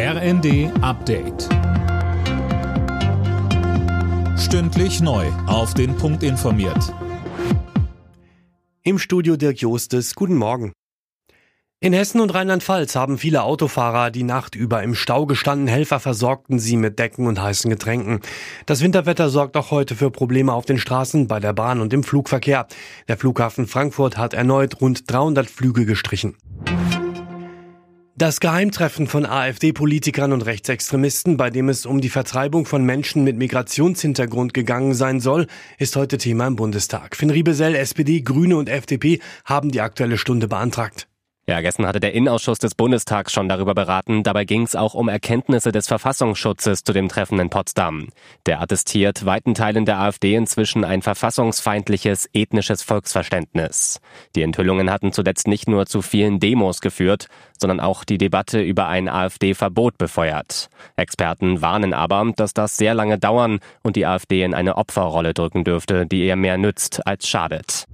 RND Update. Stündlich neu. Auf den Punkt informiert. Im Studio Dirk Jostes. Guten Morgen. In Hessen und Rheinland-Pfalz haben viele Autofahrer die Nacht über im Stau gestanden. Helfer versorgten sie mit Decken und heißen Getränken. Das Winterwetter sorgt auch heute für Probleme auf den Straßen, bei der Bahn und im Flugverkehr. Der Flughafen Frankfurt hat erneut rund 300 Flüge gestrichen. Das Geheimtreffen von AfD-Politikern und Rechtsextremisten, bei dem es um die Vertreibung von Menschen mit Migrationshintergrund gegangen sein soll, ist heute Thema im Bundestag. Finn Riebesell, SPD, Grüne und FDP haben die Aktuelle Stunde beantragt. Ja, gestern hatte der Innenausschuss des Bundestags schon darüber beraten. Dabei ging es auch um Erkenntnisse des Verfassungsschutzes zu dem Treffen in Potsdam. Der attestiert weiten Teilen der AfD inzwischen ein verfassungsfeindliches, ethnisches Volksverständnis. Die Enthüllungen hatten zuletzt nicht nur zu vielen Demos geführt, sondern auch die Debatte über ein AfD-Verbot befeuert. Experten warnen aber, dass das sehr lange dauern und die AfD in eine Opferrolle drücken dürfte, die eher mehr nützt als schadet.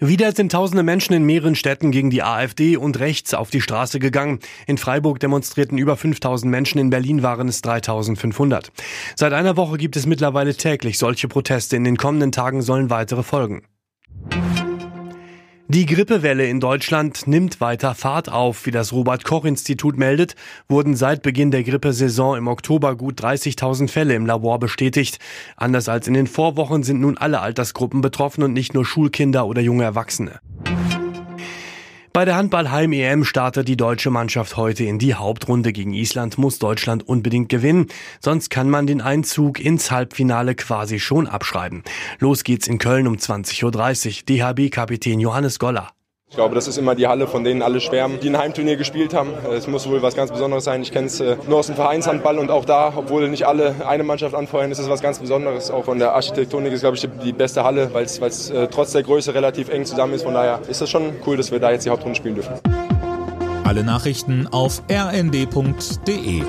Wieder sind tausende Menschen in mehreren Städten gegen die AfD und rechts auf die Straße gegangen. In Freiburg demonstrierten über 5000 Menschen, in Berlin waren es 3500. Seit einer Woche gibt es mittlerweile täglich solche Proteste. In den kommenden Tagen sollen weitere folgen. Die Grippewelle in Deutschland nimmt weiter Fahrt auf. Wie das Robert Koch Institut meldet, wurden seit Beginn der Grippesaison im Oktober gut 30.000 Fälle im Labor bestätigt. Anders als in den Vorwochen sind nun alle Altersgruppen betroffen und nicht nur Schulkinder oder junge Erwachsene. Bei der Handball-Heim-EM startet die deutsche Mannschaft heute in die Hauptrunde. Gegen Island muss Deutschland unbedingt gewinnen. Sonst kann man den Einzug ins Halbfinale quasi schon abschreiben. Los geht's in Köln um 20.30 Uhr. DHB-Kapitän Johannes Goller. Ich glaube, das ist immer die Halle, von denen alle schwärmen, die ein Heimturnier gespielt haben. Es muss wohl was ganz Besonderes sein. Ich kenne es äh, nur aus dem Vereinshandball und auch da, obwohl nicht alle eine Mannschaft anfeuern, ist es was ganz Besonderes. Auch von der Architektonik ist, glaube ich, die beste Halle, weil es äh, trotz der Größe relativ eng zusammen ist. Von daher ist es schon cool, dass wir da jetzt die Hauptrunde spielen dürfen. Alle Nachrichten auf rnd.de